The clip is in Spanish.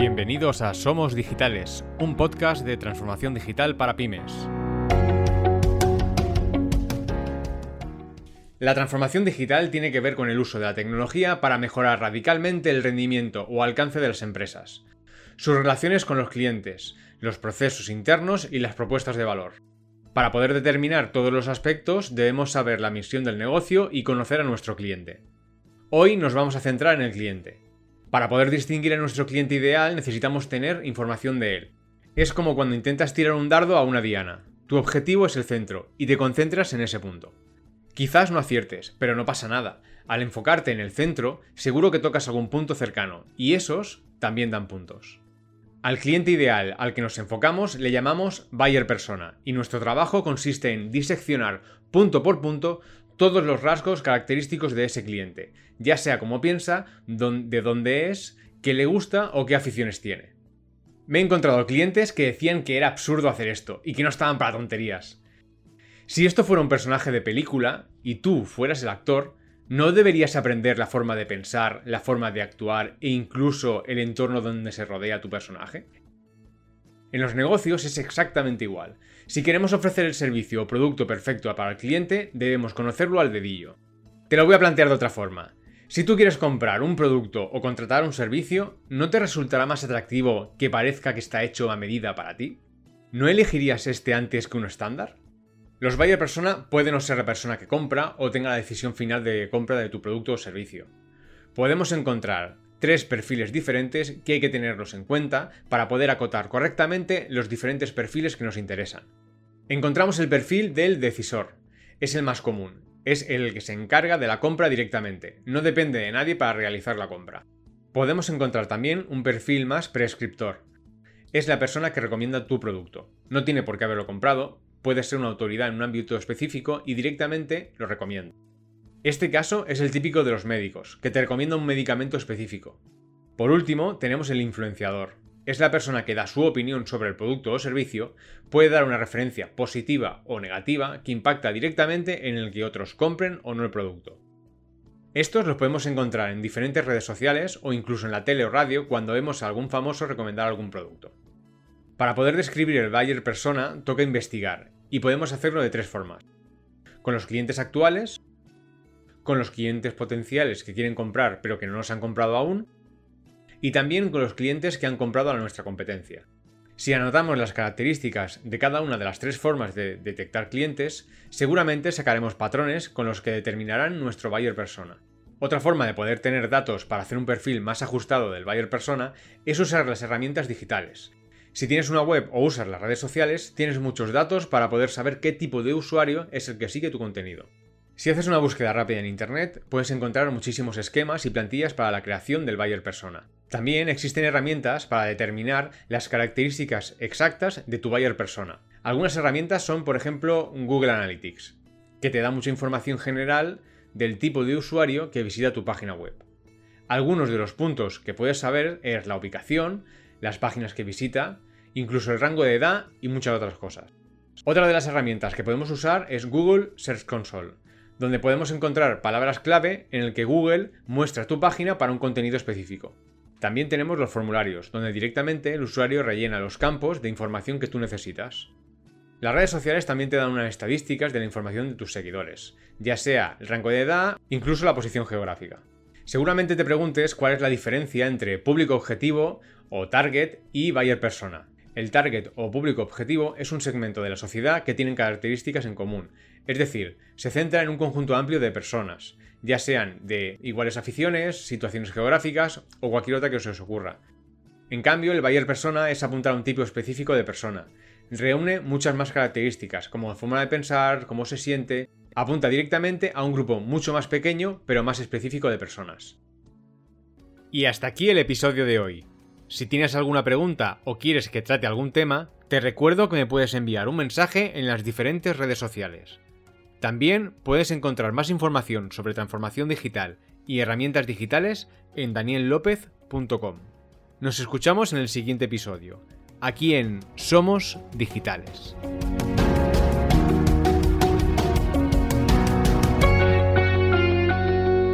Bienvenidos a Somos Digitales, un podcast de transformación digital para pymes. La transformación digital tiene que ver con el uso de la tecnología para mejorar radicalmente el rendimiento o alcance de las empresas, sus relaciones con los clientes, los procesos internos y las propuestas de valor. Para poder determinar todos los aspectos debemos saber la misión del negocio y conocer a nuestro cliente. Hoy nos vamos a centrar en el cliente. Para poder distinguir a nuestro cliente ideal necesitamos tener información de él. Es como cuando intentas tirar un dardo a una diana. Tu objetivo es el centro y te concentras en ese punto. Quizás no aciertes, pero no pasa nada. Al enfocarte en el centro, seguro que tocas algún punto cercano, y esos también dan puntos. Al cliente ideal al que nos enfocamos le llamamos buyer persona, y nuestro trabajo consiste en diseccionar punto por punto todos los rasgos característicos de ese cliente, ya sea como piensa, de dónde es, qué le gusta o qué aficiones tiene. Me he encontrado clientes que decían que era absurdo hacer esto y que no estaban para tonterías. Si esto fuera un personaje de película y tú fueras el actor, ¿no deberías aprender la forma de pensar, la forma de actuar e incluso el entorno donde se rodea tu personaje? En los negocios es exactamente igual. Si queremos ofrecer el servicio o producto perfecto para el cliente, debemos conocerlo al dedillo. Te lo voy a plantear de otra forma. Si tú quieres comprar un producto o contratar un servicio, ¿no te resultará más atractivo que parezca que está hecho a medida para ti? ¿No elegirías este antes que un estándar? Los buyer persona pueden no ser la persona que compra o tenga la decisión final de compra de tu producto o servicio. Podemos encontrar tres perfiles diferentes que hay que tenerlos en cuenta para poder acotar correctamente los diferentes perfiles que nos interesan. Encontramos el perfil del decisor. Es el más común. Es el que se encarga de la compra directamente. No depende de nadie para realizar la compra. Podemos encontrar también un perfil más prescriptor. Es la persona que recomienda tu producto. No tiene por qué haberlo comprado, puede ser una autoridad en un ámbito específico y directamente lo recomienda. Este caso es el típico de los médicos, que te recomienda un medicamento específico. Por último, tenemos el influenciador. Es la persona que da su opinión sobre el producto o servicio, puede dar una referencia positiva o negativa que impacta directamente en el que otros compren o no el producto. Estos los podemos encontrar en diferentes redes sociales o incluso en la tele o radio cuando vemos a algún famoso recomendar algún producto. Para poder describir el buyer persona toca investigar, y podemos hacerlo de tres formas. Con los clientes actuales, con los clientes potenciales que quieren comprar pero que no nos han comprado aún, y también con los clientes que han comprado a nuestra competencia. Si anotamos las características de cada una de las tres formas de detectar clientes, seguramente sacaremos patrones con los que determinarán nuestro buyer persona. Otra forma de poder tener datos para hacer un perfil más ajustado del buyer persona es usar las herramientas digitales. Si tienes una web o usas las redes sociales, tienes muchos datos para poder saber qué tipo de usuario es el que sigue tu contenido. Si haces una búsqueda rápida en Internet, puedes encontrar muchísimos esquemas y plantillas para la creación del buyer persona. También existen herramientas para determinar las características exactas de tu buyer persona. Algunas herramientas son, por ejemplo, Google Analytics, que te da mucha información general del tipo de usuario que visita tu página web. Algunos de los puntos que puedes saber es la ubicación, las páginas que visita, incluso el rango de edad y muchas otras cosas. Otra de las herramientas que podemos usar es Google Search Console donde podemos encontrar palabras clave en el que Google muestra tu página para un contenido específico. También tenemos los formularios, donde directamente el usuario rellena los campos de información que tú necesitas. Las redes sociales también te dan unas estadísticas de la información de tus seguidores, ya sea el rango de edad, incluso la posición geográfica. Seguramente te preguntes cuál es la diferencia entre público objetivo o target y buyer persona. El target o público objetivo es un segmento de la sociedad que tienen características en común, es decir, se centra en un conjunto amplio de personas, ya sean de iguales aficiones, situaciones geográficas o cualquier otra que os ocurra. En cambio, el buyer persona es apuntar a un tipo específico de persona. Reúne muchas más características, como forma de pensar, cómo se siente, apunta directamente a un grupo mucho más pequeño, pero más específico de personas. Y hasta aquí el episodio de hoy. Si tienes alguna pregunta o quieres que trate algún tema, te recuerdo que me puedes enviar un mensaje en las diferentes redes sociales. También puedes encontrar más información sobre transformación digital y herramientas digitales en daniellopez.com. Nos escuchamos en el siguiente episodio, aquí en Somos Digitales.